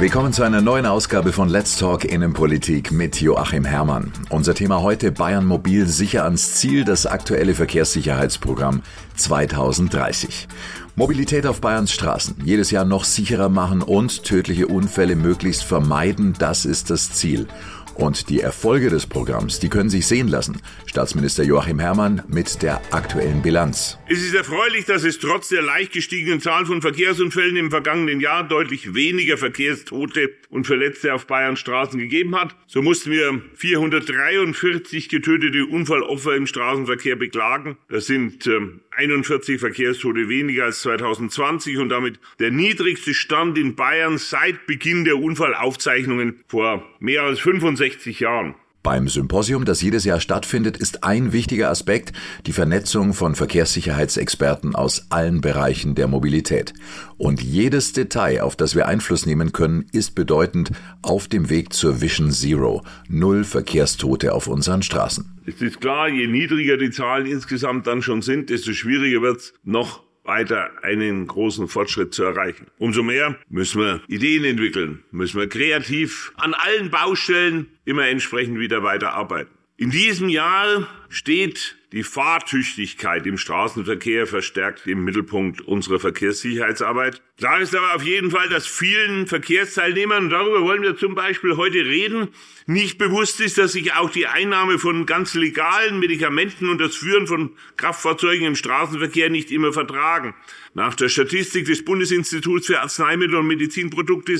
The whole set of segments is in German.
Willkommen zu einer neuen Ausgabe von Let's Talk Innenpolitik mit Joachim Herrmann. Unser Thema heute Bayern Mobil sicher ans Ziel, das aktuelle Verkehrssicherheitsprogramm 2030. Mobilität auf Bayerns Straßen. Jedes Jahr noch sicherer machen und tödliche Unfälle möglichst vermeiden, das ist das Ziel. Und die Erfolge des Programms, die können sich sehen lassen. Staatsminister Joachim Herrmann mit der aktuellen Bilanz. Es ist erfreulich, dass es trotz der leicht gestiegenen Zahl von Verkehrsunfällen im vergangenen Jahr deutlich weniger Verkehrstote und Verletzte auf Bayerns Straßen gegeben hat. So mussten wir 443 getötete Unfallopfer im Straßenverkehr beklagen. Das sind äh, 41 Verkehrstote weniger als 2020 und damit der niedrigste Stand in Bayern seit Beginn der Unfallaufzeichnungen vor mehr als 65 Jahren. Beim Symposium, das jedes Jahr stattfindet, ist ein wichtiger Aspekt die Vernetzung von Verkehrssicherheitsexperten aus allen Bereichen der Mobilität. Und jedes Detail, auf das wir Einfluss nehmen können, ist bedeutend auf dem Weg zur Vision Zero. Null Verkehrstote auf unseren Straßen. Es ist klar, je niedriger die Zahlen insgesamt dann schon sind, desto schwieriger wird es noch weiter einen großen Fortschritt zu erreichen. Umso mehr müssen wir Ideen entwickeln, müssen wir kreativ an allen Baustellen immer entsprechend wieder weiterarbeiten. In diesem Jahr steht die Fahrtüchtigkeit im Straßenverkehr verstärkt im Mittelpunkt unserer Verkehrssicherheitsarbeit. Klar ist aber auf jeden Fall, dass vielen Verkehrsteilnehmern, darüber wollen wir zum Beispiel heute reden, nicht bewusst ist, dass sich auch die Einnahme von ganz legalen Medikamenten und das Führen von Kraftfahrzeugen im Straßenverkehr nicht immer vertragen. Nach der Statistik des Bundesinstituts für Arzneimittel und Medizinprodukte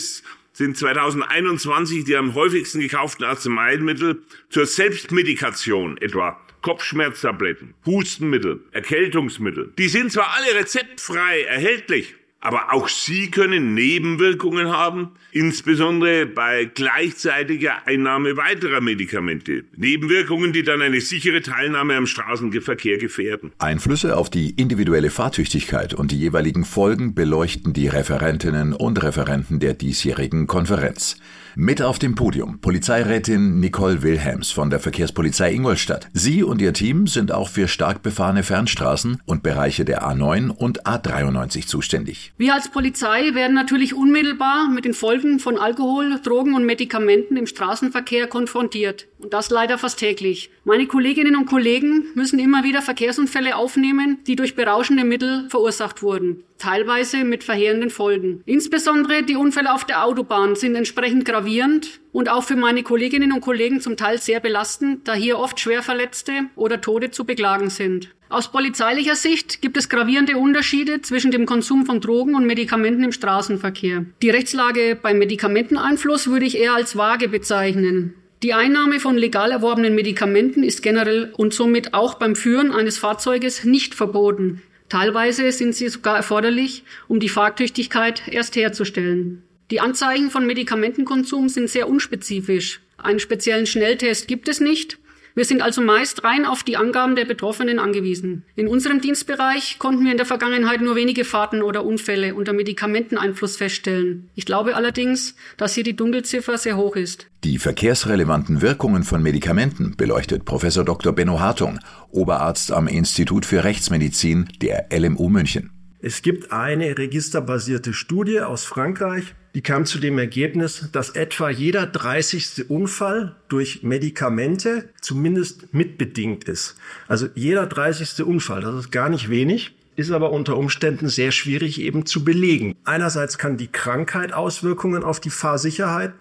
sind 2021 die am häufigsten gekauften Arzneimittel zur Selbstmedikation etwa Kopfschmerztabletten, Hustenmittel, Erkältungsmittel. Die sind zwar alle rezeptfrei erhältlich, aber auch sie können Nebenwirkungen haben, insbesondere bei gleichzeitiger Einnahme weiterer Medikamente. Nebenwirkungen, die dann eine sichere Teilnahme am Straßenverkehr gefährden. Einflüsse auf die individuelle Fahrtüchtigkeit und die jeweiligen Folgen beleuchten die Referentinnen und Referenten der diesjährigen Konferenz. Mit auf dem Podium Polizeirätin Nicole Wilhelms von der Verkehrspolizei Ingolstadt. Sie und ihr Team sind auch für stark befahrene Fernstraßen und Bereiche der A9 und A93 zuständig. Wir als Polizei werden natürlich unmittelbar mit den Folgen von Alkohol, Drogen und Medikamenten im Straßenverkehr konfrontiert. Und das leider fast täglich. Meine Kolleginnen und Kollegen müssen immer wieder Verkehrsunfälle aufnehmen, die durch berauschende Mittel verursacht wurden teilweise mit verheerenden Folgen. Insbesondere die Unfälle auf der Autobahn sind entsprechend gravierend und auch für meine Kolleginnen und Kollegen zum Teil sehr belastend, da hier oft Schwerverletzte oder Tote zu beklagen sind. Aus polizeilicher Sicht gibt es gravierende Unterschiede zwischen dem Konsum von Drogen und Medikamenten im Straßenverkehr. Die Rechtslage beim Medikamenteneinfluss würde ich eher als vage bezeichnen. Die Einnahme von legal erworbenen Medikamenten ist generell und somit auch beim Führen eines Fahrzeuges nicht verboten. Teilweise sind sie sogar erforderlich, um die Fahrtüchtigkeit erst herzustellen. Die Anzeichen von Medikamentenkonsum sind sehr unspezifisch. Einen speziellen Schnelltest gibt es nicht. Wir sind also meist rein auf die Angaben der Betroffenen angewiesen. In unserem Dienstbereich konnten wir in der Vergangenheit nur wenige Fahrten oder Unfälle unter Medikamenteneinfluss feststellen. Ich glaube allerdings, dass hier die Dunkelziffer sehr hoch ist. Die verkehrsrelevanten Wirkungen von Medikamenten beleuchtet Professor Dr. Benno Hartung, Oberarzt am Institut für Rechtsmedizin der LMU München. Es gibt eine registerbasierte Studie aus Frankreich, die kam zu dem Ergebnis, dass etwa jeder 30. Unfall durch Medikamente zumindest mitbedingt ist. Also jeder 30. Unfall, das ist gar nicht wenig ist aber unter Umständen sehr schwierig eben zu belegen. Einerseits kann die Krankheit Auswirkungen auf die Fahrsicherheit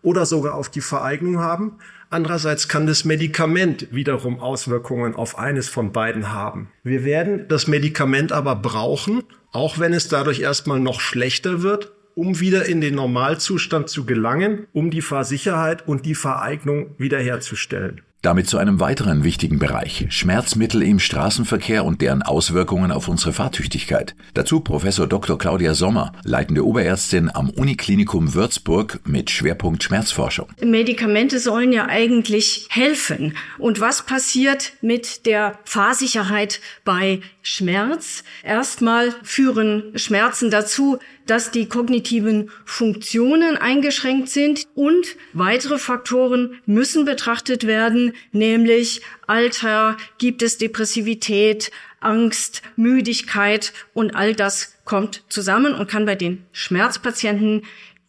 oder sogar auf die Vereignung haben. Andererseits kann das Medikament wiederum Auswirkungen auf eines von beiden haben. Wir werden das Medikament aber brauchen, auch wenn es dadurch erstmal noch schlechter wird, um wieder in den Normalzustand zu gelangen, um die Fahrsicherheit und die Vereignung wiederherzustellen. Damit zu einem weiteren wichtigen Bereich, Schmerzmittel im Straßenverkehr und deren Auswirkungen auf unsere Fahrtüchtigkeit. Dazu Professor Dr. Claudia Sommer, leitende Oberärztin am Uniklinikum Würzburg mit Schwerpunkt Schmerzforschung. Medikamente sollen ja eigentlich helfen. Und was passiert mit der Fahrsicherheit bei Schmerz? Erstmal führen Schmerzen dazu, dass die kognitiven Funktionen eingeschränkt sind und weitere Faktoren müssen betrachtet werden, nämlich Alter, gibt es Depressivität, Angst, Müdigkeit und all das kommt zusammen und kann bei den Schmerzpatienten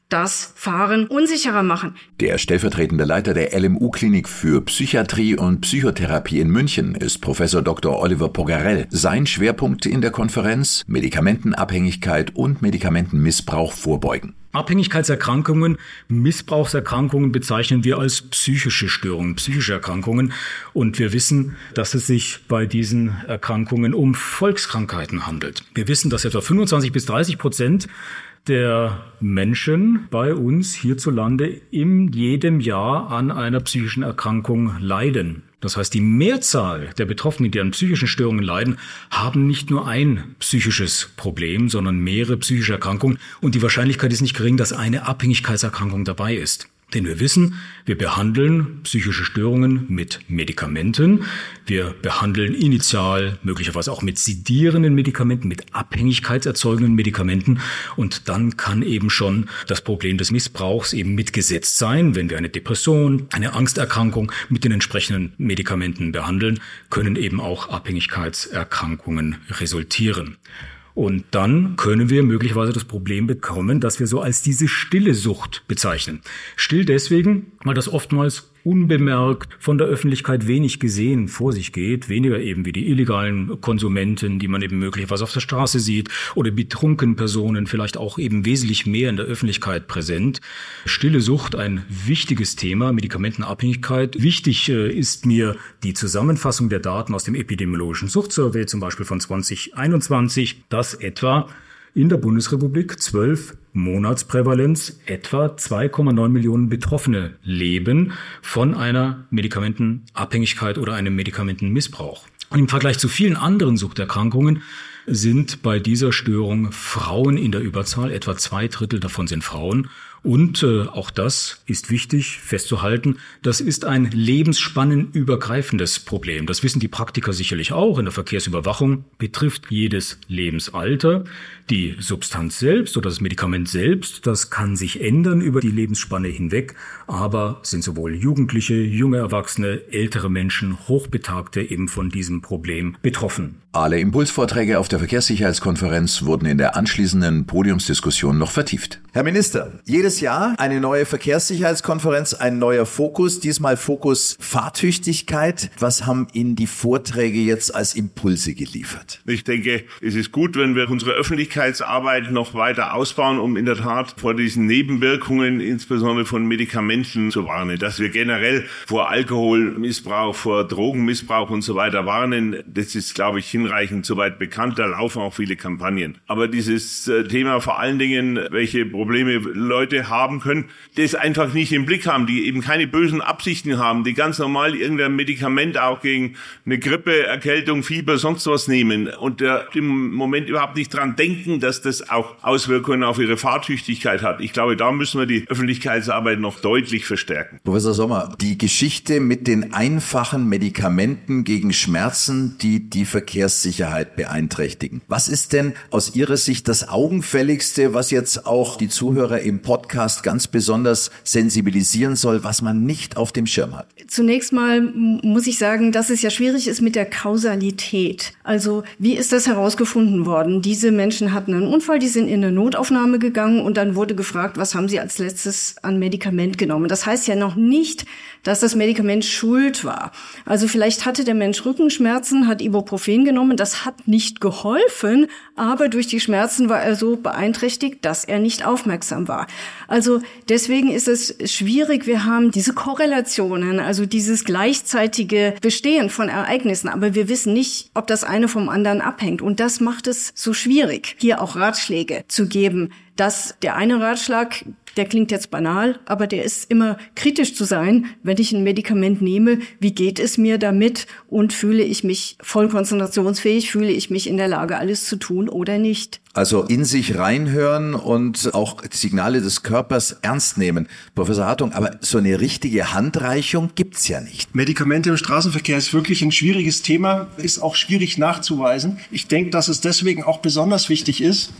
das Fahren unsicherer machen. Der stellvertretende Leiter der LMU-Klinik für Psychiatrie und Psychotherapie in München ist Professor Dr. Oliver Pogarell. Sein Schwerpunkt in der Konferenz Medikamentenabhängigkeit und Medikamentenmissbrauch vorbeugen. Abhängigkeitserkrankungen, Missbrauchserkrankungen bezeichnen wir als psychische Störungen, psychische Erkrankungen. Und wir wissen, dass es sich bei diesen Erkrankungen um Volkskrankheiten handelt. Wir wissen, dass etwa 25 bis 30 Prozent der Menschen bei uns hierzulande in jedem Jahr an einer psychischen Erkrankung leiden. Das heißt, die Mehrzahl der Betroffenen, die an psychischen Störungen leiden, haben nicht nur ein psychisches Problem, sondern mehrere psychische Erkrankungen. Und die Wahrscheinlichkeit ist nicht gering, dass eine Abhängigkeitserkrankung dabei ist. Denn wir wissen, wir behandeln psychische Störungen mit Medikamenten. Wir behandeln initial möglicherweise auch mit sedierenden Medikamenten, mit abhängigkeitserzeugenden Medikamenten. Und dann kann eben schon das Problem des Missbrauchs eben mitgesetzt sein. Wenn wir eine Depression, eine Angsterkrankung mit den entsprechenden Medikamenten behandeln, können eben auch Abhängigkeitserkrankungen resultieren. Und dann können wir möglicherweise das Problem bekommen, dass wir so als diese stille Sucht bezeichnen. Still deswegen, weil das oftmals unbemerkt, von der Öffentlichkeit wenig gesehen vor sich geht, weniger eben wie die illegalen Konsumenten, die man eben möglicherweise auf der Straße sieht, oder betrunkenen Personen, vielleicht auch eben wesentlich mehr in der Öffentlichkeit präsent. Stille Sucht, ein wichtiges Thema, Medikamentenabhängigkeit. Wichtig äh, ist mir die Zusammenfassung der Daten aus dem epidemiologischen Suchtsurvey, zum Beispiel von 2021, dass etwa in der Bundesrepublik 12 Monatsprävalenz etwa 2,9 Millionen Betroffene leben von einer Medikamentenabhängigkeit oder einem Medikamentenmissbrauch. Und im Vergleich zu vielen anderen Suchterkrankungen sind bei dieser Störung Frauen in der Überzahl, etwa zwei Drittel davon sind Frauen und äh, auch das ist wichtig festzuhalten, das ist ein lebensspannenübergreifendes Problem. Das wissen die Praktiker sicherlich auch. In der Verkehrsüberwachung betrifft jedes Lebensalter. Die Substanz selbst oder das Medikament selbst, das kann sich ändern über die Lebensspanne hinweg, aber sind sowohl Jugendliche, junge Erwachsene, ältere Menschen, Hochbetagte eben von diesem Problem betroffen. Alle Impulsvorträge auf der Verkehrssicherheitskonferenz wurden in der anschließenden Podiumsdiskussion noch vertieft. Herr Minister, jedes Jahr eine neue Verkehrssicherheitskonferenz, ein neuer Fokus, diesmal Fokus Fahrtüchtigkeit. Was haben Ihnen die Vorträge jetzt als Impulse geliefert? Ich denke, es ist gut, wenn wir unsere Öffentlichkeitsarbeit noch weiter ausbauen, um in der Tat vor diesen Nebenwirkungen, insbesondere von Medikamenten, zu warnen. Dass wir generell vor Alkoholmissbrauch, vor Drogenmissbrauch und so weiter warnen, das ist, glaube ich, hinreichend soweit bekannt. Da laufen auch viele Kampagnen. Aber dieses äh, Thema vor allen Dingen, welche Probleme Leute haben können, das einfach nicht im Blick haben, die eben keine bösen Absichten haben, die ganz normal irgendein Medikament auch gegen eine Grippe, Erkältung, Fieber, sonst was nehmen und im Moment überhaupt nicht dran denken, dass das auch Auswirkungen auf ihre Fahrtüchtigkeit hat. Ich glaube, da müssen wir die Öffentlichkeitsarbeit noch deutlich verstärken. Professor Sommer, die Geschichte mit den einfachen Medikamenten gegen Schmerzen, die die Verkehrssicherheit beeinträchtigen. Was ist denn aus Ihrer Sicht das Augenfälligste, was jetzt auch die Zuhörer im Podcast ganz besonders sensibilisieren soll, was man nicht auf dem Schirm hat? Zunächst mal muss ich sagen, dass es ja schwierig ist mit der Kausalität. Also wie ist das herausgefunden worden? Diese Menschen hatten einen Unfall, die sind in eine Notaufnahme gegangen und dann wurde gefragt, was haben sie als letztes an Medikament genommen? Das heißt ja noch nicht, dass das Medikament schuld war. Also vielleicht hatte der Mensch Rückenschmerzen, hat Ibuprofen genommen, das hat nicht geholfen, aber durch die Schmerzen war er so beeinträchtigt, dass er nicht aufmerksam war. Also deswegen ist es schwierig, wir haben diese Korrelationen, also dieses gleichzeitige Bestehen von Ereignissen, aber wir wissen nicht, ob das eine vom anderen abhängt und das macht es so schwierig, hier auch Ratschläge zu geben dass der eine Ratschlag, der klingt jetzt banal, aber der ist immer kritisch zu sein, wenn ich ein Medikament nehme, wie geht es mir damit und fühle ich mich voll konzentrationsfähig, fühle ich mich in der Lage, alles zu tun oder nicht. Also in sich reinhören und auch Signale des Körpers ernst nehmen. Professor Hartung, aber so eine richtige Handreichung gibt's ja nicht. Medikamente im Straßenverkehr ist wirklich ein schwieriges Thema, ist auch schwierig nachzuweisen. Ich denke, dass es deswegen auch besonders wichtig ist,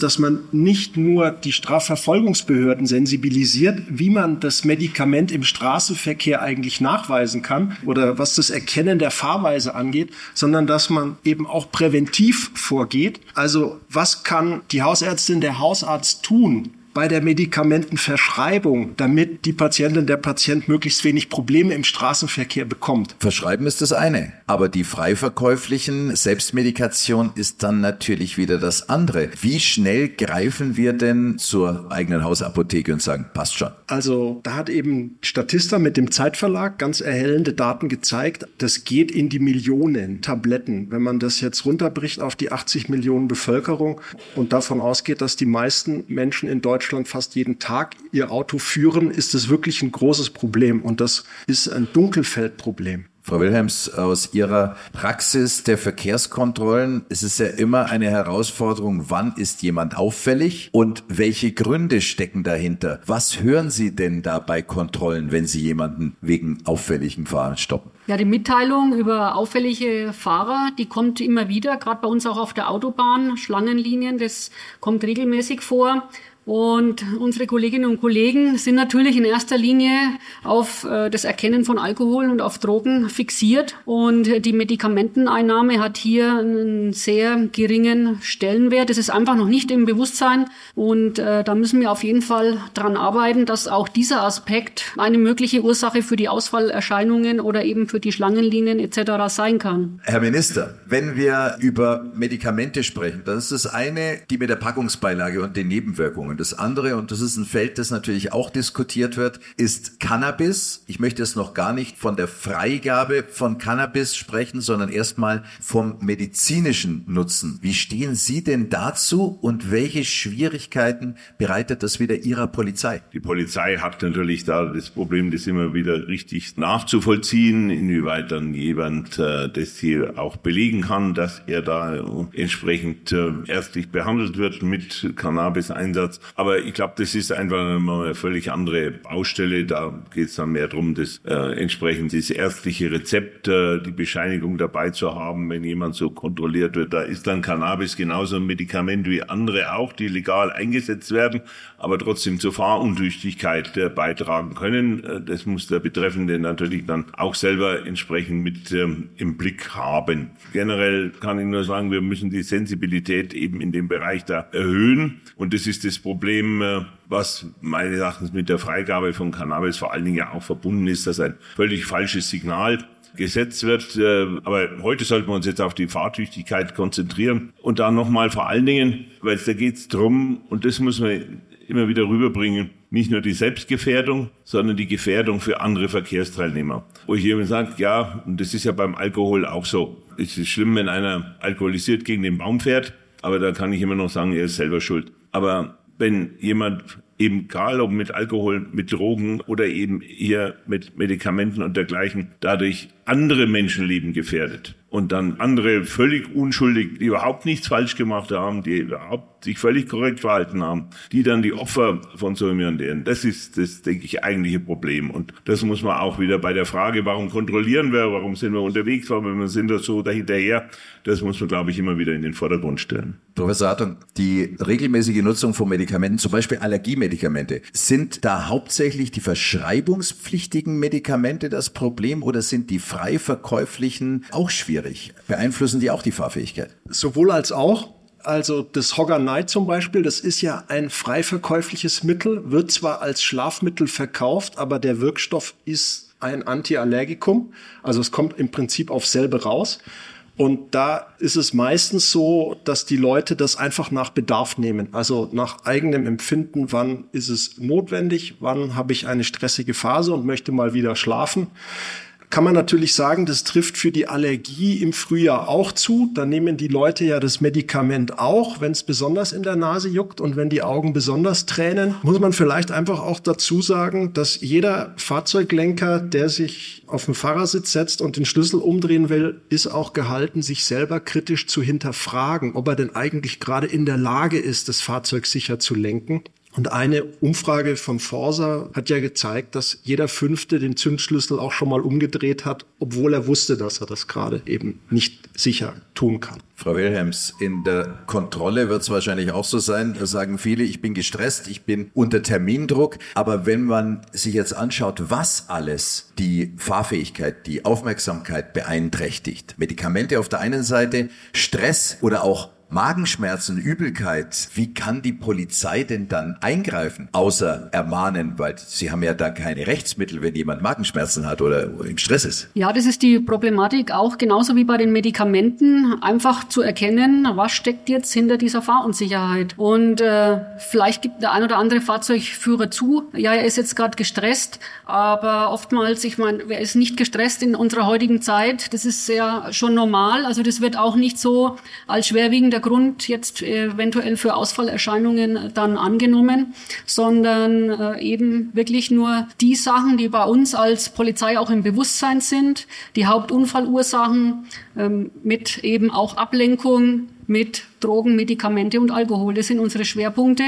dass man nicht nur die Strafverfolgungsbehörden sensibilisiert, wie man das Medikament im Straßenverkehr eigentlich nachweisen kann oder was das Erkennen der Fahrweise angeht, sondern dass man eben auch präventiv vorgeht. Also was kann die Hausärztin, der Hausarzt tun, bei der Medikamentenverschreibung, damit die Patientin, der Patient möglichst wenig Probleme im Straßenverkehr bekommt. Verschreiben ist das eine, aber die frei verkäuflichen Selbstmedikation ist dann natürlich wieder das andere. Wie schnell greifen wir denn zur eigenen Hausapotheke und sagen, passt schon? Also da hat eben Statista mit dem Zeitverlag ganz erhellende Daten gezeigt. Das geht in die Millionen Tabletten. Wenn man das jetzt runterbricht auf die 80 Millionen Bevölkerung und davon ausgeht, dass die meisten Menschen in Deutschland fast jeden Tag ihr Auto führen, ist es wirklich ein großes Problem. Und das ist ein Dunkelfeldproblem. Frau Wilhelms, aus Ihrer Praxis der Verkehrskontrollen ist es ja immer eine Herausforderung, wann ist jemand auffällig und welche Gründe stecken dahinter? Was hören Sie denn da bei Kontrollen, wenn Sie jemanden wegen auffälligen Fahren stoppen? Ja, die Mitteilung über auffällige Fahrer, die kommt immer wieder, gerade bei uns auch auf der Autobahn, Schlangenlinien, das kommt regelmäßig vor. Und unsere Kolleginnen und Kollegen sind natürlich in erster Linie auf äh, das Erkennen von Alkohol und auf Drogen fixiert. Und die Medikamenteneinnahme hat hier einen sehr geringen Stellenwert. Das ist einfach noch nicht im Bewusstsein. Und äh, da müssen wir auf jeden Fall dran arbeiten, dass auch dieser Aspekt eine mögliche Ursache für die Ausfallerscheinungen oder eben für die Schlangenlinien etc. sein kann. Herr Minister, wenn wir über Medikamente sprechen, dann ist das eine die mit der Packungsbeilage und den Nebenwirkungen. Und das andere, und das ist ein Feld, das natürlich auch diskutiert wird, ist Cannabis. Ich möchte jetzt noch gar nicht von der Freigabe von Cannabis sprechen, sondern erstmal vom medizinischen Nutzen. Wie stehen Sie denn dazu und welche Schwierigkeiten bereitet das wieder Ihrer Polizei? Die Polizei hat natürlich da das Problem, das immer wieder richtig nachzuvollziehen, inwieweit dann jemand äh, das hier auch belegen kann, dass er da entsprechend äh, ärztlich behandelt wird mit Cannabis-Einsatz. Aber ich glaube, das ist einfach eine völlig andere Baustelle. Da geht es dann mehr darum, das äh, entsprechend das ärztliche Rezept, äh, die Bescheinigung dabei zu haben, wenn jemand so kontrolliert wird. Da ist dann Cannabis genauso ein Medikament wie andere auch, die legal eingesetzt werden, aber trotzdem zur Fahruntüchtigkeit äh, beitragen können. Äh, das muss der Betreffende natürlich dann auch selber entsprechend mit ähm, im Blick haben. Generell kann ich nur sagen, wir müssen die Sensibilität eben in dem Bereich da erhöhen. Und das ist das Problem, äh, was meines Erachtens mit der Freigabe von Cannabis vor allen Dingen ja auch verbunden ist, dass ein völlig falsches Signal gesetzt wird. Äh, aber heute sollten wir uns jetzt auf die Fahrtüchtigkeit konzentrieren. Und da nochmal vor allen Dingen, weil da geht es drum, und das muss man immer wieder rüberbringen, nicht nur die Selbstgefährdung, sondern die Gefährdung für andere Verkehrsteilnehmer. Wo ich jemand sagt, ja, und das ist ja beim Alkohol auch so. Es ist schlimm, wenn einer alkoholisiert gegen den Baum fährt, aber da kann ich immer noch sagen, er ist selber schuld. Aber wenn jemand eben egal ob mit Alkohol, mit Drogen oder eben hier mit Medikamenten und dergleichen, dadurch andere Menschenleben gefährdet und dann andere völlig unschuldig, die überhaupt nichts falsch gemacht haben, die überhaupt sich völlig korrekt verhalten haben, die dann die Opfer von so jemandem, das ist das, denke ich, eigentliche Problem. Und das muss man auch wieder bei der Frage, warum kontrollieren wir, warum sind wir unterwegs, warum sind wir so dahinterher, das muss man, glaube ich, immer wieder in den Vordergrund stellen. Professor Hartung, die regelmäßige Nutzung von Medikamenten, zum Beispiel Allergiemedikamente, sind da hauptsächlich die verschreibungspflichtigen Medikamente das Problem oder sind die frei verkäuflichen auch schwierig? Beeinflussen die auch die Fahrfähigkeit? Sowohl als auch. Also das Hogger Night zum Beispiel, das ist ja ein frei verkäufliches Mittel, wird zwar als Schlafmittel verkauft, aber der Wirkstoff ist ein Antiallergikum. Also es kommt im Prinzip auf selbe raus. Und da ist es meistens so, dass die Leute das einfach nach Bedarf nehmen. Also nach eigenem Empfinden, wann ist es notwendig, wann habe ich eine stressige Phase und möchte mal wieder schlafen kann man natürlich sagen, das trifft für die Allergie im Frühjahr auch zu. Da nehmen die Leute ja das Medikament auch, wenn es besonders in der Nase juckt und wenn die Augen besonders tränen. Muss man vielleicht einfach auch dazu sagen, dass jeder Fahrzeuglenker, der sich auf den Fahrersitz setzt und den Schlüssel umdrehen will, ist auch gehalten, sich selber kritisch zu hinterfragen, ob er denn eigentlich gerade in der Lage ist, das Fahrzeug sicher zu lenken. Und eine Umfrage von Forsa hat ja gezeigt, dass jeder Fünfte den Zündschlüssel auch schon mal umgedreht hat, obwohl er wusste, dass er das gerade eben nicht sicher tun kann. Frau Wilhelms, in der Kontrolle wird es wahrscheinlich auch so sein, da sagen viele, ich bin gestresst, ich bin unter Termindruck. Aber wenn man sich jetzt anschaut, was alles die Fahrfähigkeit, die Aufmerksamkeit beeinträchtigt, Medikamente auf der einen Seite, Stress oder auch Magenschmerzen, Übelkeit, wie kann die Polizei denn dann eingreifen, außer ermahnen, weil sie haben ja da keine Rechtsmittel, wenn jemand Magenschmerzen hat oder im Stress ist. Ja, das ist die Problematik auch genauso wie bei den Medikamenten, einfach zu erkennen, was steckt jetzt hinter dieser Fahrunsicherheit. Und äh, vielleicht gibt der ein oder andere Fahrzeugführer zu, ja, er ist jetzt gerade gestresst, aber oftmals, ich meine, wer ist nicht gestresst in unserer heutigen Zeit? Das ist ja schon normal. Also das wird auch nicht so als schwerwiegender Grund jetzt eventuell für Ausfallerscheinungen dann angenommen, sondern äh, eben wirklich nur die Sachen, die bei uns als Polizei auch im Bewusstsein sind, die Hauptunfallursachen ähm, mit eben auch Ablenkung, mit Drogen, Medikamente und Alkohol. Das sind unsere Schwerpunkte.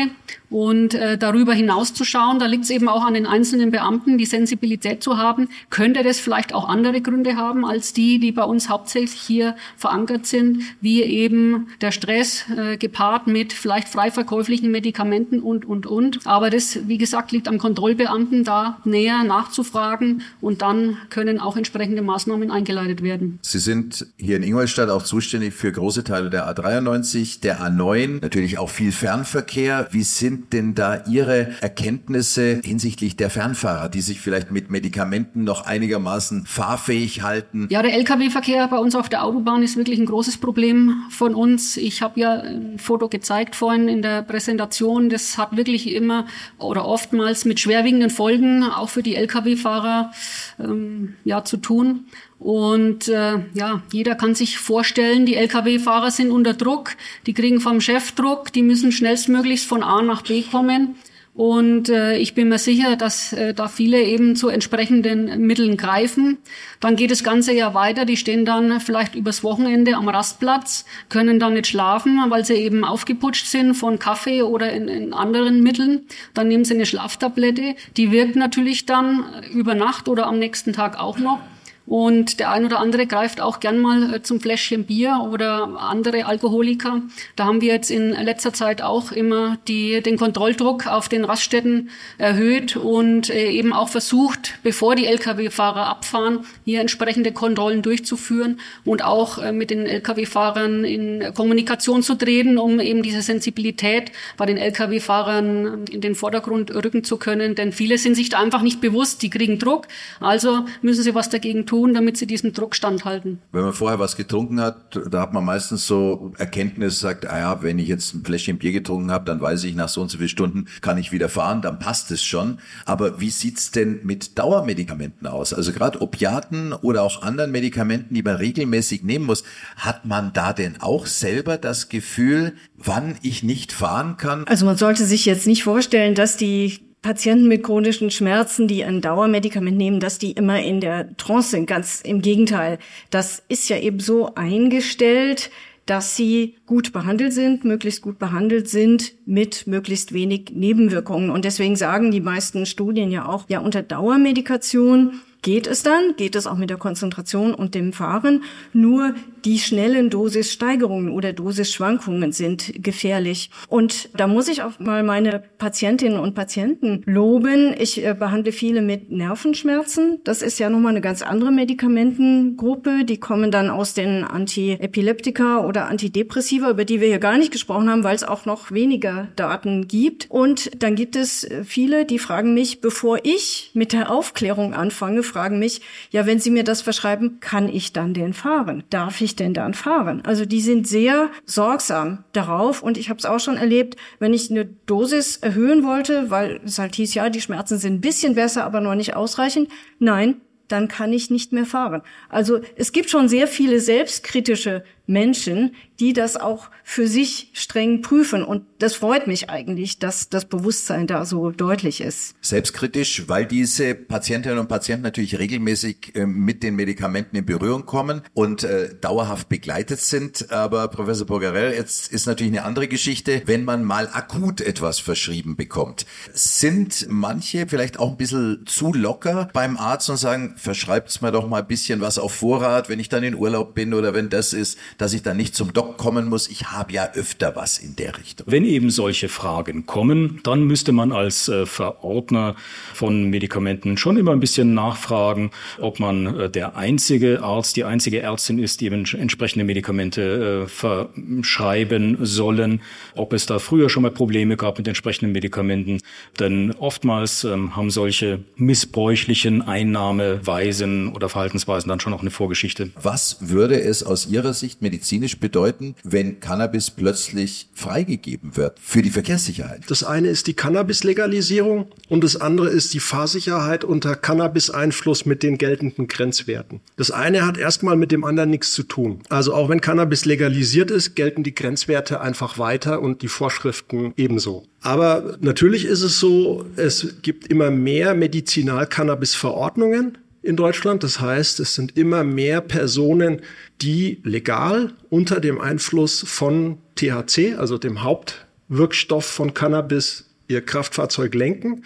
Und äh, darüber hinaus zu schauen, da liegt es eben auch an den einzelnen Beamten, die Sensibilität zu haben. Könnte das vielleicht auch andere Gründe haben als die, die bei uns hauptsächlich hier verankert sind, wie eben der Stress äh, gepaart mit vielleicht frei verkäuflichen Medikamenten und, und, und. Aber das, wie gesagt, liegt am Kontrollbeamten, da näher nachzufragen und dann können auch entsprechende Maßnahmen eingeleitet werden. Sie sind hier in Ingolstadt auch zuständig für große Teile der A93, der A9, natürlich auch viel Fernverkehr. Wie sind denn da Ihre Erkenntnisse hinsichtlich der Fernfahrer, die sich vielleicht mit Medikamenten noch einigermaßen fahrfähig halten? Ja, der Lkw-Verkehr bei uns auf der Autobahn ist wirklich ein großes Problem von uns. Ich habe ja ein Foto gezeigt vorhin in der Präsentation. Das hat wirklich immer oder oftmals mit schwerwiegenden Folgen auch für die Lkw-Fahrer ähm, ja zu tun. Und äh, ja, jeder kann sich vorstellen, die Lkw-Fahrer sind unter Druck, die kriegen vom Chef Druck, die müssen schnellstmöglichst von A nach B kommen. Und äh, ich bin mir sicher, dass äh, da viele eben zu entsprechenden Mitteln greifen. Dann geht das Ganze ja weiter. Die stehen dann vielleicht übers Wochenende am Rastplatz, können dann nicht schlafen, weil sie eben aufgeputscht sind von Kaffee oder in, in anderen Mitteln. Dann nehmen sie eine Schlaftablette. Die wirkt natürlich dann über Nacht oder am nächsten Tag auch noch. Und der ein oder andere greift auch gern mal äh, zum Fläschchen Bier oder andere Alkoholiker. Da haben wir jetzt in letzter Zeit auch immer die, den Kontrolldruck auf den Raststätten erhöht und äh, eben auch versucht, bevor die Lkw-Fahrer abfahren, hier entsprechende Kontrollen durchzuführen und auch äh, mit den Lkw-Fahrern in Kommunikation zu treten, um eben diese Sensibilität bei den Lkw-Fahrern in den Vordergrund rücken zu können. Denn viele sind sich da einfach nicht bewusst, die kriegen Druck, also müssen sie was dagegen tun tun, damit sie diesem Druck standhalten. Wenn man vorher was getrunken hat, da hat man meistens so Erkenntnis, sagt, ah ja, wenn ich jetzt ein Fläschchen Bier getrunken habe, dann weiß ich, nach so und so vielen Stunden kann ich wieder fahren, dann passt es schon. Aber wie sieht's denn mit Dauermedikamenten aus? Also gerade Opiaten oder auch anderen Medikamenten, die man regelmäßig nehmen muss, hat man da denn auch selber das Gefühl, wann ich nicht fahren kann? Also man sollte sich jetzt nicht vorstellen, dass die Patienten mit chronischen Schmerzen, die ein Dauermedikament nehmen, dass die immer in der Trance sind. Ganz im Gegenteil. Das ist ja eben so eingestellt, dass sie gut behandelt sind, möglichst gut behandelt sind mit möglichst wenig Nebenwirkungen. Und deswegen sagen die meisten Studien ja auch, ja, unter Dauermedikation geht es dann, geht es auch mit der Konzentration und dem Fahren. Nur die schnellen Dosissteigerungen oder Dosisschwankungen sind gefährlich. Und da muss ich auch mal meine Patientinnen und Patienten loben. Ich äh, behandle viele mit Nervenschmerzen. Das ist ja nochmal eine ganz andere Medikamentengruppe. Die kommen dann aus den Antiepileptika oder Antidepressiva, über die wir hier gar nicht gesprochen haben, weil es auch noch weniger Daten gibt. Und dann gibt es äh, viele, die fragen mich, bevor ich mit der Aufklärung anfange, fragen mich, ja, wenn Sie mir das verschreiben, kann ich dann den fahren? Darf ich denn dann fahren? Also die sind sehr sorgsam darauf und ich habe es auch schon erlebt, wenn ich eine Dosis erhöhen wollte, weil es halt hieß, ja, die Schmerzen sind ein bisschen besser, aber noch nicht ausreichend. Nein, dann kann ich nicht mehr fahren. Also es gibt schon sehr viele selbstkritische Menschen, die das auch für sich streng prüfen. Und das freut mich eigentlich, dass das Bewusstsein da so deutlich ist. Selbstkritisch, weil diese Patientinnen und Patienten natürlich regelmäßig äh, mit den Medikamenten in Berührung kommen und äh, dauerhaft begleitet sind. Aber Professor Bogarell, jetzt ist natürlich eine andere Geschichte, wenn man mal akut etwas verschrieben bekommt. Sind manche vielleicht auch ein bisschen zu locker beim Arzt und sagen, verschreibt's mir doch mal ein bisschen was auf Vorrat, wenn ich dann in Urlaub bin oder wenn das ist, dass ich dann nicht zum Doc kommen muss? Ich habe ja öfter was in der Richtung. Wenn eben solche Fragen kommen, dann müsste man als äh, Verordner von Medikamenten schon immer ein bisschen nachfragen, ob man äh, der einzige Arzt, die einzige Ärztin ist, die eben entsprechende Medikamente äh, verschreiben sollen, ob es da früher schon mal Probleme gab mit entsprechenden Medikamenten. Denn oftmals ähm, haben solche missbräuchlichen Einnahmeweisen oder Verhaltensweisen dann schon auch eine Vorgeschichte. Was würde es aus Ihrer Sicht medizinisch bedeuten, wenn Cannabis plötzlich freigegeben wird für die Verkehrssicherheit? Das eine ist die Cannabis-Legalisierung und das andere ist die Fahrsicherheit unter Cannabis-Einfluss mit den geltenden Grenzwerten. Das eine hat erstmal mit dem anderen nichts zu tun. Also auch wenn Cannabis legalisiert ist, gelten die Grenzwerte einfach weiter und die Vorschriften ebenso. Aber natürlich ist es so, es gibt immer mehr Medizinal-Cannabis-Verordnungen in Deutschland. Das heißt, es sind immer mehr Personen, die legal unter dem Einfluss von THC, also dem Hauptwirkstoff von Cannabis, ihr Kraftfahrzeug lenken.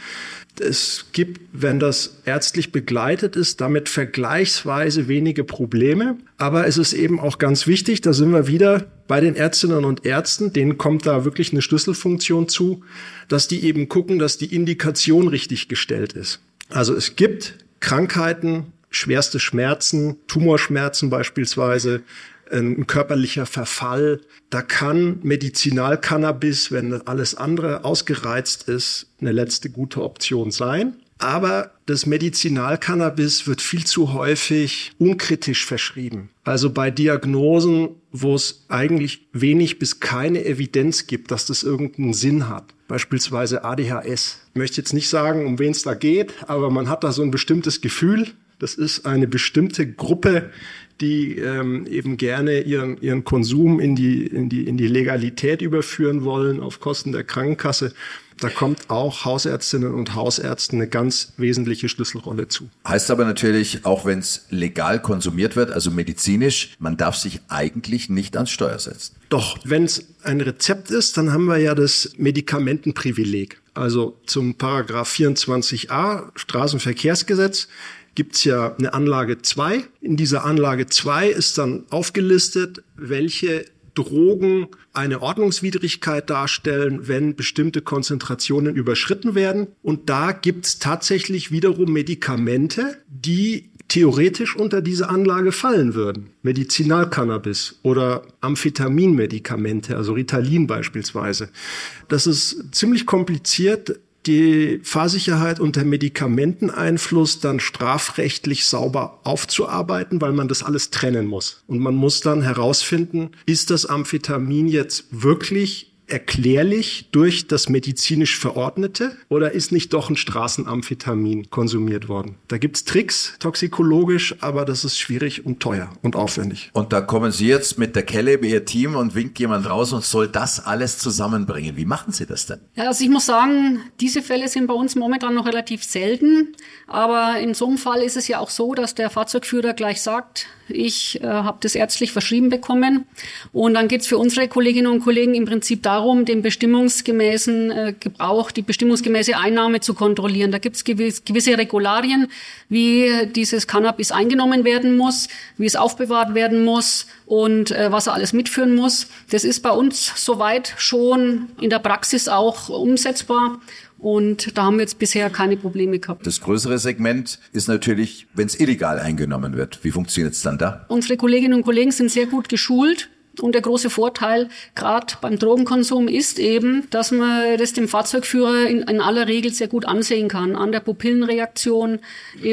Es gibt, wenn das ärztlich begleitet ist, damit vergleichsweise wenige Probleme. Aber es ist eben auch ganz wichtig, da sind wir wieder bei den Ärztinnen und Ärzten, denen kommt da wirklich eine Schlüsselfunktion zu, dass die eben gucken, dass die Indikation richtig gestellt ist. Also es gibt Krankheiten, schwerste Schmerzen, Tumorschmerzen beispielsweise, ein körperlicher Verfall. Da kann Medizinalcannabis, wenn alles andere ausgereizt ist, eine letzte gute Option sein. Aber das Medizinalcannabis wird viel zu häufig unkritisch verschrieben. Also bei Diagnosen, wo es eigentlich wenig bis keine Evidenz gibt, dass das irgendeinen Sinn hat. Beispielsweise ADHS. Ich möchte jetzt nicht sagen, um wen es da geht, aber man hat da so ein bestimmtes Gefühl. Das ist eine bestimmte Gruppe, die ähm, eben gerne ihren, ihren Konsum in die, in, die, in die Legalität überführen wollen auf Kosten der Krankenkasse. Da kommt auch Hausärztinnen und Hausärzten eine ganz wesentliche Schlüsselrolle zu. Heißt aber natürlich, auch wenn es legal konsumiert wird, also medizinisch, man darf sich eigentlich nicht ans Steuer setzen. Doch, wenn es ein Rezept ist, dann haben wir ja das Medikamentenprivileg. Also zum Paragraph 24a Straßenverkehrsgesetz gibt's ja eine Anlage 2. In dieser Anlage 2 ist dann aufgelistet, welche Drogen eine Ordnungswidrigkeit darstellen, wenn bestimmte Konzentrationen überschritten werden. Und da gibt's tatsächlich wiederum Medikamente, die theoretisch unter diese Anlage fallen würden. Medizinalcannabis oder Amphetaminmedikamente, also Ritalin beispielsweise. Das ist ziemlich kompliziert die Fahrsicherheit und der Medikamenteneinfluss dann strafrechtlich sauber aufzuarbeiten, weil man das alles trennen muss. Und man muss dann herausfinden, ist das Amphetamin jetzt wirklich erklärlich durch das medizinisch Verordnete oder ist nicht doch ein Straßenamphetamin konsumiert worden? Da gibt's Tricks toxikologisch, aber das ist schwierig und teuer und aufwendig. Und da kommen Sie jetzt mit der Kelle, Ihr Team und winkt jemand raus und soll das alles zusammenbringen. Wie machen Sie das denn? Ja, also ich muss sagen, diese Fälle sind bei uns momentan noch relativ selten. Aber in so einem Fall ist es ja auch so, dass der Fahrzeugführer gleich sagt, ich äh, habe das ärztlich verschrieben bekommen. Und dann geht es für unsere Kolleginnen und Kollegen im Prinzip darum, den bestimmungsgemäßen äh, Gebrauch, die bestimmungsgemäße Einnahme zu kontrollieren. Da gibt es gewiss, gewisse Regularien, wie dieses Cannabis eingenommen werden muss, wie es aufbewahrt werden muss und äh, was er alles mitführen muss. Das ist bei uns soweit schon in der Praxis auch umsetzbar. Und da haben wir jetzt bisher keine Probleme gehabt. Das größere Segment ist natürlich, wenn es illegal eingenommen wird. Wie funktioniert es dann da? Unsere Kolleginnen und Kollegen sind sehr gut geschult. Und der große Vorteil gerade beim Drogenkonsum ist eben, dass man das dem Fahrzeugführer in, in, aller Regel sehr gut ansehen kann, an der Pupillenreaktion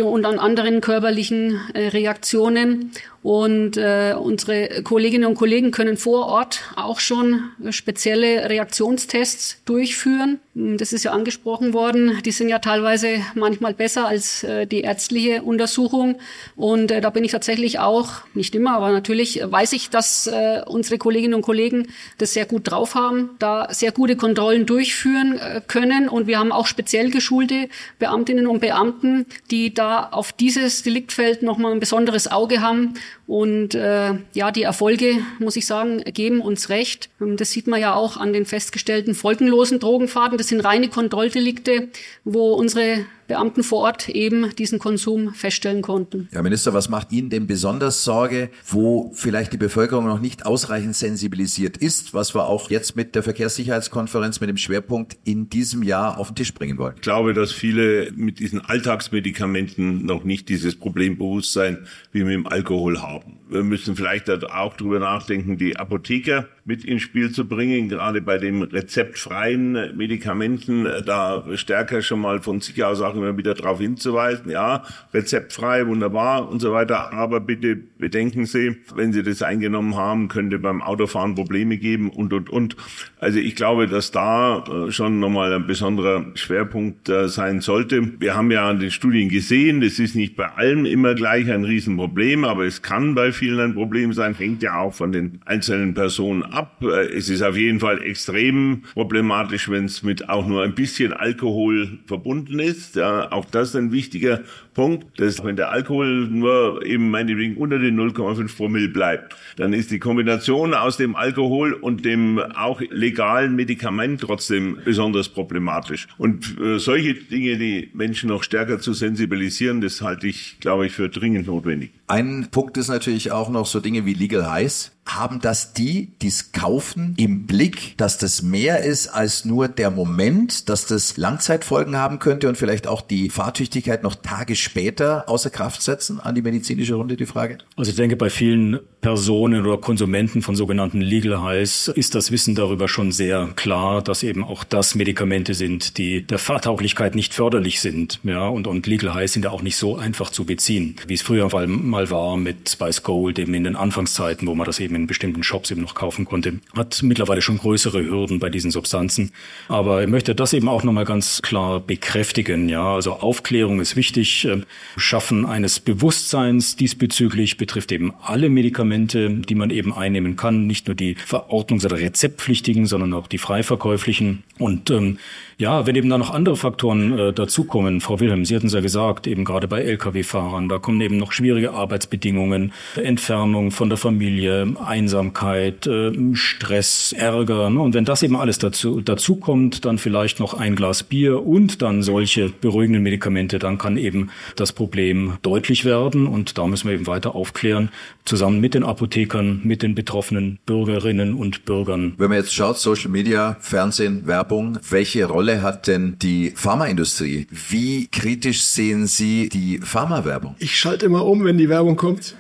und an anderen körperlichen äh, Reaktionen. Und äh, unsere Kolleginnen und Kollegen können vor Ort auch schon spezielle Reaktionstests durchführen. Das ist ja angesprochen worden. Die sind ja teilweise manchmal besser als äh, die ärztliche Untersuchung. Und äh, da bin ich tatsächlich auch, nicht immer, aber natürlich weiß ich, dass äh, unsere Kolleginnen und Kollegen das sehr gut drauf haben, da sehr gute Kontrollen durchführen äh, können. Und wir haben auch speziell geschulte Beamtinnen und Beamten, die da auf dieses Deliktfeld nochmal ein besonderes Auge haben und äh, ja, die Erfolge, muss ich sagen, geben uns recht. Ähm, das sieht man ja auch an den festgestellten folgenlosen Drogenfahrten. Das sind reine Kontrolldelikte, wo unsere Beamten vor Ort eben diesen Konsum feststellen konnten. Herr Minister, was macht Ihnen denn besonders Sorge, wo vielleicht die Bevölkerung noch nicht ausreichend sensibilisiert ist, was wir auch jetzt mit der Verkehrssicherheitskonferenz mit dem Schwerpunkt in diesem Jahr auf den Tisch bringen wollen? Ich glaube, dass viele mit diesen Alltagsmedikamenten noch nicht dieses Problembewusstsein wie mit dem Alkohol haben. Wir müssen vielleicht auch darüber nachdenken, die Apotheker mit ins Spiel zu bringen, gerade bei den rezeptfreien Medikamenten, da stärker schon mal von sich aus auch immer wieder darauf hinzuweisen, ja, rezeptfrei, wunderbar und so weiter, aber bitte bedenken Sie, wenn Sie das eingenommen haben, könnte beim Autofahren Probleme geben und, und, und. Also ich glaube, dass da äh, schon nochmal ein besonderer Schwerpunkt äh, sein sollte. Wir haben ja an den Studien gesehen, das ist nicht bei allem immer gleich ein Riesenproblem, aber es kann bei vielen ein Problem sein, hängt ja auch von den einzelnen Personen ab. Äh, es ist auf jeden Fall extrem problematisch, wenn es mit auch nur ein bisschen Alkohol verbunden ist. Ja, auch das ist ein wichtiger Punkt, dass wenn der Alkohol nur eben meinetwegen unter den 0,5 Promille bleibt, dann ist die Kombination aus dem Alkohol und dem auch legalen Medikament trotzdem besonders problematisch. Und äh, solche Dinge, die Menschen noch stärker zu sensibilisieren, das halte ich, glaube ich, für dringend notwendig. Ein Punkt ist natürlich auch noch so Dinge wie Legal Highs. Haben das die, die es kaufen, im Blick, dass das mehr ist als nur der Moment, dass das Langzeitfolgen haben könnte und vielleicht auch die Fahrtüchtigkeit noch Tage später außer Kraft setzen? An die medizinische Runde die Frage. Also ich denke, bei vielen Personen oder Konsumenten von sogenannten Legal Highs ist das Wissen darüber schon sehr klar, dass eben auch das Medikamente sind, die der Fahrtauglichkeit nicht förderlich sind. Ja, und, und Legal Highs sind ja auch nicht so einfach zu beziehen, wie es früher mal war mit Spice Gold eben in den Anfangszeiten, wo man das eben in bestimmten Shops eben noch kaufen konnte, hat mittlerweile schon größere Hürden bei diesen Substanzen. Aber ich möchte das eben auch nochmal ganz klar bekräftigen. Ja, also Aufklärung ist wichtig. Ähm, Schaffen eines Bewusstseins diesbezüglich betrifft eben alle Medikamente, die man eben einnehmen kann. Nicht nur die Verordnungs- oder Rezeptpflichtigen, sondern auch die freiverkäuflichen. Und ähm, ja, wenn eben da noch andere Faktoren äh, dazukommen, Frau Wilhelm, Sie hatten es ja gesagt, eben gerade bei Lkw-Fahrern, da kommen eben noch schwierige Arbeitsbedingungen, Entfernung von der Familie, Einsamkeit, äh, Stress, Ärger. Ne? Und wenn das eben alles dazu, dazu kommt, dann vielleicht noch ein Glas Bier und dann solche beruhigenden Medikamente, dann kann eben das Problem deutlich werden. Und da müssen wir eben weiter aufklären, zusammen mit den Apothekern, mit den betroffenen Bürgerinnen und Bürgern. Wenn man jetzt schaut, Social Media, Fernsehen, Werbung, welche Rolle Rolle hat denn die Pharmaindustrie? Wie kritisch sehen Sie die Pharmawerbung? Ich schalte immer um, wenn die Werbung kommt.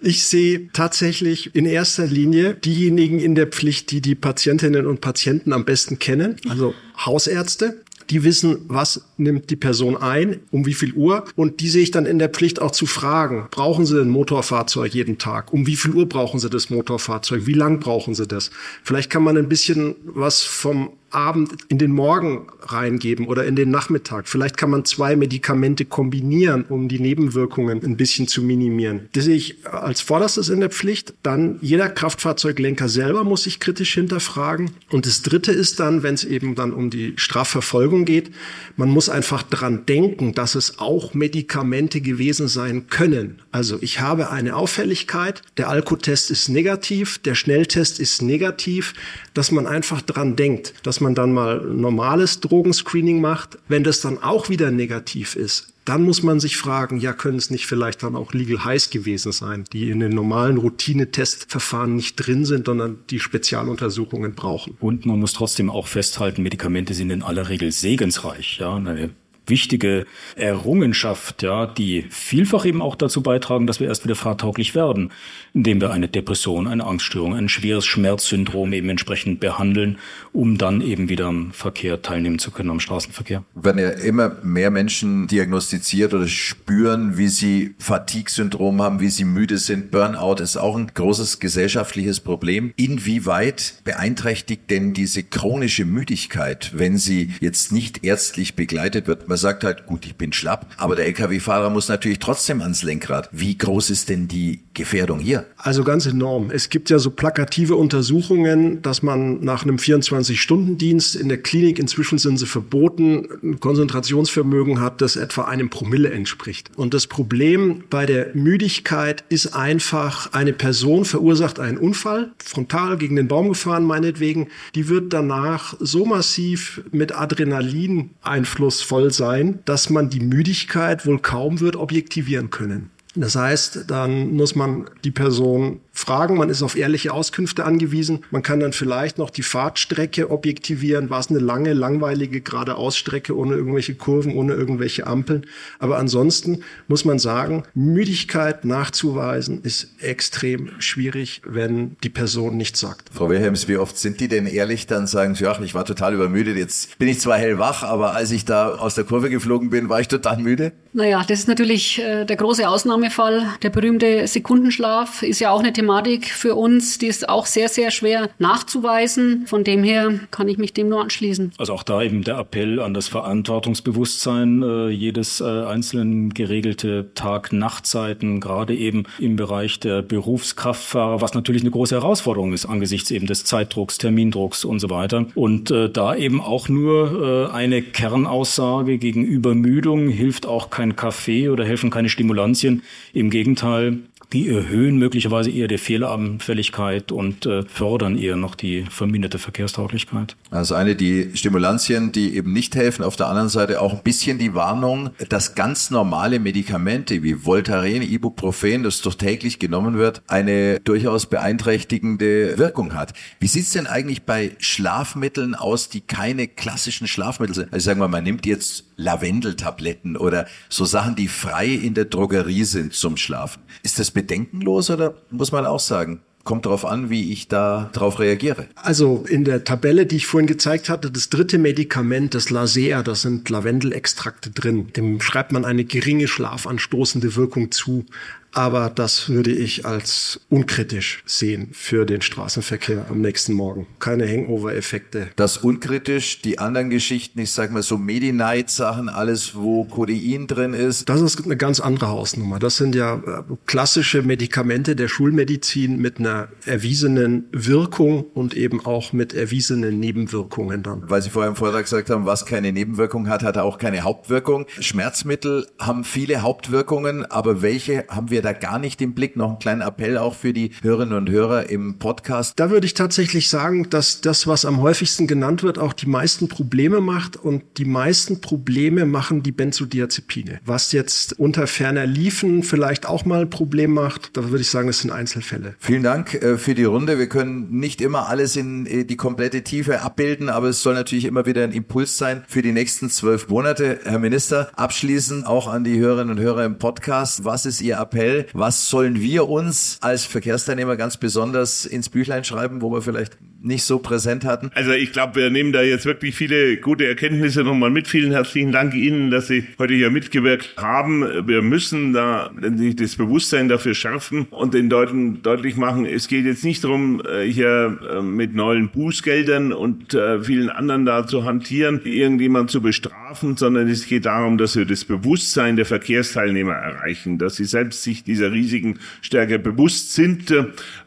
Ich sehe tatsächlich in erster Linie diejenigen in der Pflicht, die die Patientinnen und Patienten am besten kennen, also Hausärzte, die wissen, was nimmt die Person ein, um wie viel Uhr. Und die sehe ich dann in der Pflicht auch zu fragen, brauchen Sie ein Motorfahrzeug jeden Tag? Um wie viel Uhr brauchen Sie das Motorfahrzeug? Wie lang brauchen Sie das? Vielleicht kann man ein bisschen was vom Abend in den Morgen reingeben oder in den Nachmittag. Vielleicht kann man zwei Medikamente kombinieren, um die Nebenwirkungen ein bisschen zu minimieren. Das sehe ich als vorderstes in der Pflicht. Dann jeder Kraftfahrzeuglenker selber muss sich kritisch hinterfragen. Und das Dritte ist dann, wenn es eben dann um die Strafverfolgung geht, man muss einfach dran denken, dass es auch Medikamente gewesen sein können. Also ich habe eine Auffälligkeit, der Alkotest ist negativ, der Schnelltest ist negativ, dass man einfach dran denkt, dass dass man dann mal normales Drogenscreening macht. Wenn das dann auch wieder negativ ist, dann muss man sich fragen, ja, können es nicht vielleicht dann auch Legal Highs gewesen sein, die in den normalen Routine-Testverfahren nicht drin sind, sondern die Spezialuntersuchungen brauchen. Und man muss trotzdem auch festhalten, Medikamente sind in aller Regel segensreich. Ja, eine wichtige Errungenschaft, ja, die vielfach eben auch dazu beitragen, dass wir erst wieder fahrtauglich werden, indem wir eine Depression, eine Angststörung, ein schweres Schmerzsyndrom eben entsprechend behandeln, um dann eben wieder am Verkehr teilnehmen zu können, am Straßenverkehr. Wenn ja immer mehr Menschen diagnostiziert oder spüren, wie sie Fatigue-Syndrom haben, wie sie müde sind, Burnout ist auch ein großes gesellschaftliches Problem. Inwieweit beeinträchtigt denn diese chronische Müdigkeit, wenn sie jetzt nicht ärztlich begleitet wird? Man sagt halt, gut, ich bin schlapp, aber der Lkw-Fahrer muss natürlich trotzdem ans Lenkrad. Wie groß ist denn die Gefährdung hier? Also ganz enorm. Es gibt ja so plakative Untersuchungen, dass man nach einem 24-Stunden-Dienst in der Klinik, inzwischen sind sie verboten, ein Konzentrationsvermögen hat, das etwa einem Promille entspricht. Und das Problem bei der Müdigkeit ist einfach, eine Person verursacht einen Unfall, frontal gegen den Baum gefahren meinetwegen, die wird danach so massiv mit Adrenalin einflussvoll sein, sein, dass man die Müdigkeit wohl kaum wird objektivieren können. Das heißt, dann muss man die Person fragen. Man ist auf ehrliche Auskünfte angewiesen. Man kann dann vielleicht noch die Fahrtstrecke objektivieren. War es eine lange, langweilige geradeausstrecke ohne irgendwelche Kurven, ohne irgendwelche Ampeln? Aber ansonsten muss man sagen, Müdigkeit nachzuweisen ist extrem schwierig, wenn die Person nichts sagt. Frau Wilhelms, wie oft sind die denn ehrlich dann sagen, ja, ich war total übermüdet. Jetzt bin ich zwar hellwach, aber als ich da aus der Kurve geflogen bin, war ich total müde? Naja, das ist natürlich äh, der große Ausnahmefall. Der berühmte Sekundenschlaf ist ja auch eine Thematik Thematik für uns, die ist auch sehr, sehr schwer nachzuweisen. Von dem her kann ich mich dem nur anschließen. Also auch da eben der Appell an das Verantwortungsbewusstsein äh, jedes äh, einzelnen geregelte Tag-Nachtzeiten, gerade eben im Bereich der Berufskraftfahrer, was natürlich eine große Herausforderung ist angesichts eben des Zeitdrucks, Termindrucks und so weiter. Und äh, da eben auch nur äh, eine Kernaussage gegen Übermüdung hilft auch kein Kaffee oder helfen keine Stimulantien. Im Gegenteil, die erhöhen möglicherweise eher die Fehleranfälligkeit und äh, fördern eher noch die verminderte Verkehrstauglichkeit. Also eine die Stimulantien, die eben nicht helfen. Auf der anderen Seite auch ein bisschen die Warnung, dass ganz normale Medikamente wie Voltaren, Ibuprofen, das doch täglich genommen wird, eine durchaus beeinträchtigende Wirkung hat. Wie sieht's denn eigentlich bei Schlafmitteln aus, die keine klassischen Schlafmittel sind? Also sagen wir, man nimmt jetzt Lavendeltabletten oder so Sachen, die frei in der Drogerie sind zum Schlafen. Ist das bedenkenlos oder muss man auch sagen, kommt darauf an, wie ich da drauf reagiere. Also in der Tabelle, die ich vorhin gezeigt hatte, das dritte Medikament, das Lasea, da sind Lavendelextrakte drin. Dem schreibt man eine geringe schlafanstoßende Wirkung zu. Aber das würde ich als unkritisch sehen für den Straßenverkehr am nächsten Morgen. Keine Hangover-Effekte. Das unkritisch, die anderen Geschichten, ich sag mal so Medi-Night-Sachen, alles, wo Codein drin ist. Das ist eine ganz andere Hausnummer. Das sind ja äh, klassische Medikamente der Schulmedizin mit einer erwiesenen Wirkung und eben auch mit erwiesenen Nebenwirkungen dann. Weil Sie vorher im Vortrag gesagt haben, was keine Nebenwirkung hat, hat auch keine Hauptwirkung. Schmerzmittel haben viele Hauptwirkungen, aber welche haben wir wir da gar nicht im Blick. Noch einen kleinen Appell auch für die Hörerinnen und Hörer im Podcast. Da würde ich tatsächlich sagen, dass das, was am häufigsten genannt wird, auch die meisten Probleme macht und die meisten Probleme machen die Benzodiazepine. Was jetzt unter ferner Liefen vielleicht auch mal ein Problem macht, da würde ich sagen, das sind Einzelfälle. Vielen Dank äh, für die Runde. Wir können nicht immer alles in äh, die komplette Tiefe abbilden, aber es soll natürlich immer wieder ein Impuls sein für die nächsten zwölf Monate. Herr Minister, abschließend auch an die Hörerinnen und Hörer im Podcast. Was ist Ihr Appell? Appell. Was sollen wir uns als Verkehrsteilnehmer ganz besonders ins Büchlein schreiben, wo wir vielleicht nicht so präsent hatten? Also ich glaube, wir nehmen da jetzt wirklich viele gute Erkenntnisse nochmal mit. Vielen herzlichen Dank Ihnen, dass Sie heute hier mitgewirkt haben. Wir müssen da das Bewusstsein dafür schärfen und den Leuten deutlich machen, es geht jetzt nicht darum, äh, hier äh, mit neuen Bußgeldern und äh, vielen anderen da zu hantieren, irgendjemand zu bestrafen, sondern es geht darum, dass wir das Bewusstsein der Verkehrsteilnehmer erreichen, dass sie selbst sich dieser Risiken stärker bewusst sind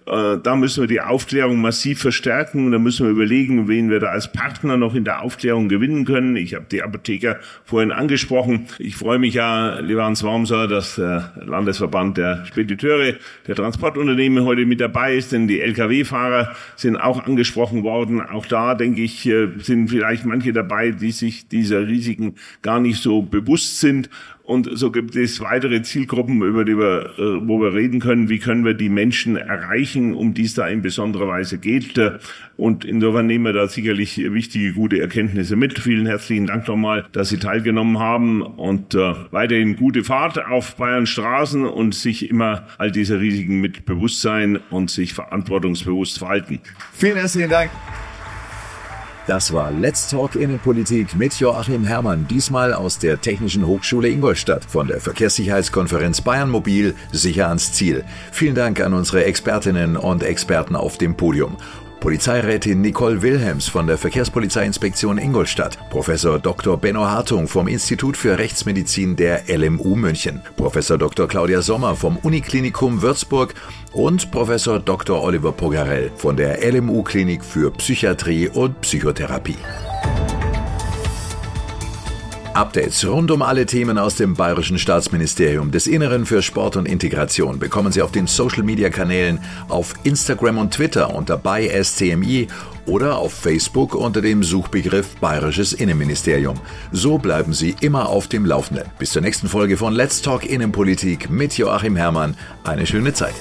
äh, da müssen wir die Aufklärung massiv verstärken. Da müssen wir überlegen, wen wir da als Partner noch in der Aufklärung gewinnen können. Ich habe die Apotheker vorhin angesprochen. Ich freue mich ja, lieber Hans Wormser, dass der Landesverband der Spediteure, der Transportunternehmen heute mit dabei ist, denn die Lkw-Fahrer sind auch angesprochen worden. Auch da, denke ich, äh, sind vielleicht manche dabei, die sich dieser Risiken gar nicht so bewusst sind und so gibt es weitere Zielgruppen, über die wir, äh, wo wir reden können. Wie können wir die Menschen erreichen, um die es da in besonderer Weise geht? Und insofern nehmen wir da sicherlich wichtige, gute Erkenntnisse mit. Vielen herzlichen Dank nochmal, dass Sie teilgenommen haben und äh, weiterhin gute Fahrt auf Bayern Straßen und sich immer all dieser Risiken mit Bewusstsein und sich verantwortungsbewusst verhalten. Vielen herzlichen Dank. Das war Let's Talk Innenpolitik mit Joachim Herrmann, diesmal aus der Technischen Hochschule Ingolstadt von der Verkehrssicherheitskonferenz Bayern Mobil sicher ans Ziel. Vielen Dank an unsere Expertinnen und Experten auf dem Podium. Polizeirätin Nicole Wilhelms von der Verkehrspolizeiinspektion Ingolstadt, Professor Dr. Benno Hartung vom Institut für Rechtsmedizin der LMU München, Professor Dr. Claudia Sommer vom Uniklinikum Würzburg und Professor Dr. Oliver Pogarell von der LMU Klinik für Psychiatrie und Psychotherapie. Updates rund um alle Themen aus dem Bayerischen Staatsministerium des Inneren für Sport und Integration bekommen Sie auf den Social Media Kanälen auf Instagram und Twitter unter bei SCMI oder auf Facebook unter dem Suchbegriff Bayerisches Innenministerium. So bleiben Sie immer auf dem Laufenden. Bis zur nächsten Folge von Let's Talk Innenpolitik mit Joachim Herrmann. Eine schöne Zeit.